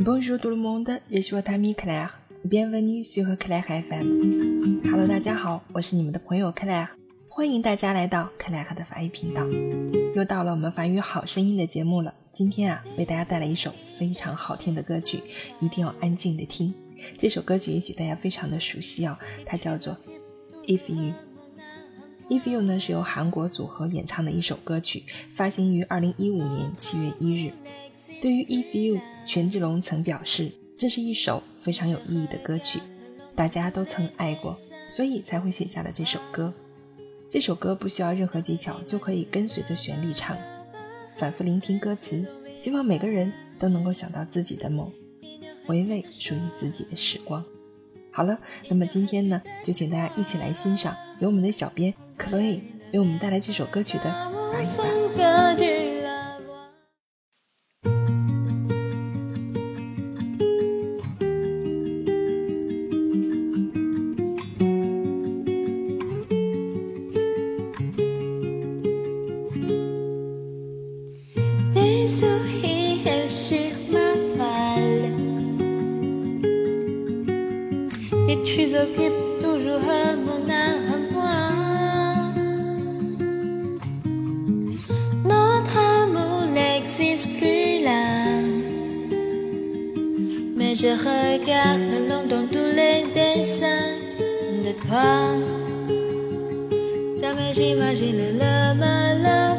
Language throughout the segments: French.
Bonjour tout le monde, je suis votre ami Claire. Bienvenue sur Claire FM. Hello，大家好，我是你们的朋友 Claire，欢迎大家来到 Claire 的法语频道。又到了我们法语好声音的节目了。今天啊，为大家带来一首非常好听的歌曲，一定要安静的听。这首歌曲也许大家非常的熟悉哦，它叫做《If You》。If You 呢是由韩国组合演唱的一首歌曲，发行于二零一五年七月一日。对于 If You，权志龙曾表示，这是一首非常有意义的歌曲，大家都曾爱过，所以才会写下了这首歌。这首歌不需要任何技巧，就可以跟随着旋律唱，反复聆听歌词，希望每个人都能够想到自己的梦，回味属于自己的时光。好了，那么今天呢，就请大家一起来欣赏由我们的小编 Chloe 为我们带来这首歌曲的法语版。Sourire sur ma toile. Et tu occupes toujours mon moi. Notre amour n'existe plus là. Mais je regarde dans tous les dessins de toi. Jamais j'imagine le malheur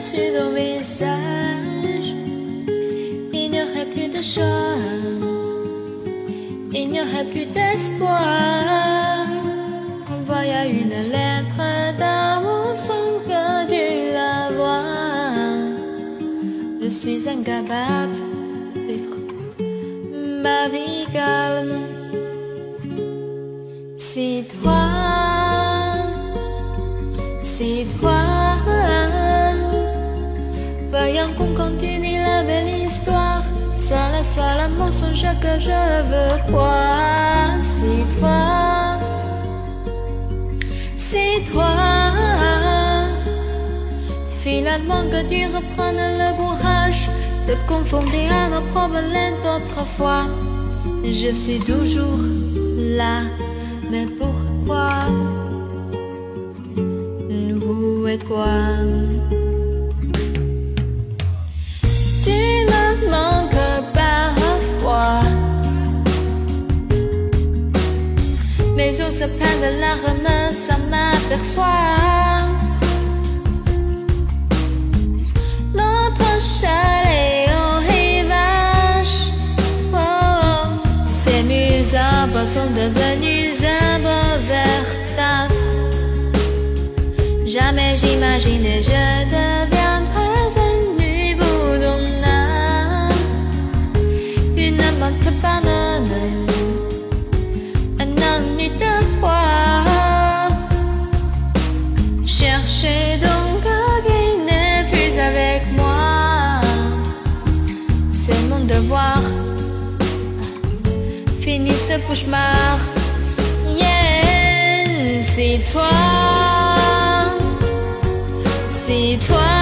sur ton visage, n'y aurait plus d'espoir. Envoya une lettre d'amour sans que tu la vois. Je suis incapable de vivre ma vie calme. Si toi, si toi Voyons qu'on continue la belle histoire. Sois le seul mensonge que je veux croire. C'est toi, c'est toi. Finalement que tu reprennes le courage de confonder à nos problèmes d'autrefois. Je suis toujours là, mais pourquoi? Où et toi? Les eaux se plaignent de larmes, ça m'aperçoit. Notre chalet au rivage, oh, ces musées sont devenus un beau. Jamais j'imaginais je mon devoir. Finis ce cauchemar. Yeah, c'est toi. C'est toi.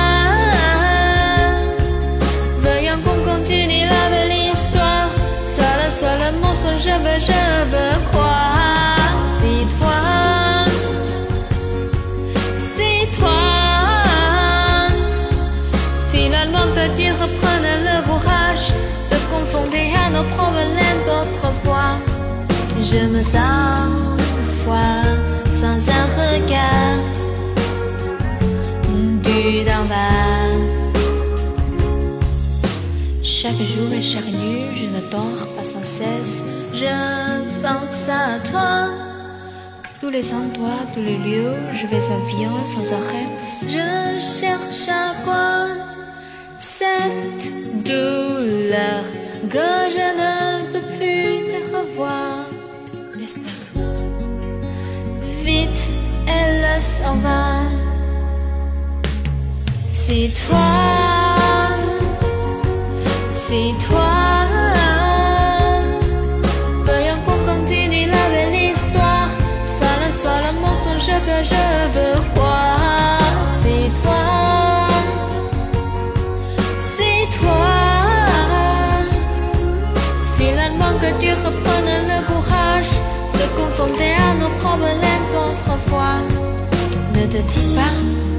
Je me sens foi sans un regard du d'en. Chaque jour et chaque nuit, je ne dors pas sans cesse. Je pense à toi. Tous les endroits, tous les lieux, je vais en viol sans arrêt. Je cherche à quoi cette douleur que je elle s'en va. C'est toi, c'est toi. Voyons qu'on continue la belle histoire. Seul un seul mensonge que je veux croire. C'est toi. c'est toi Finalement que tu reprennes le courage de confronter à nos problèmes amour, au final.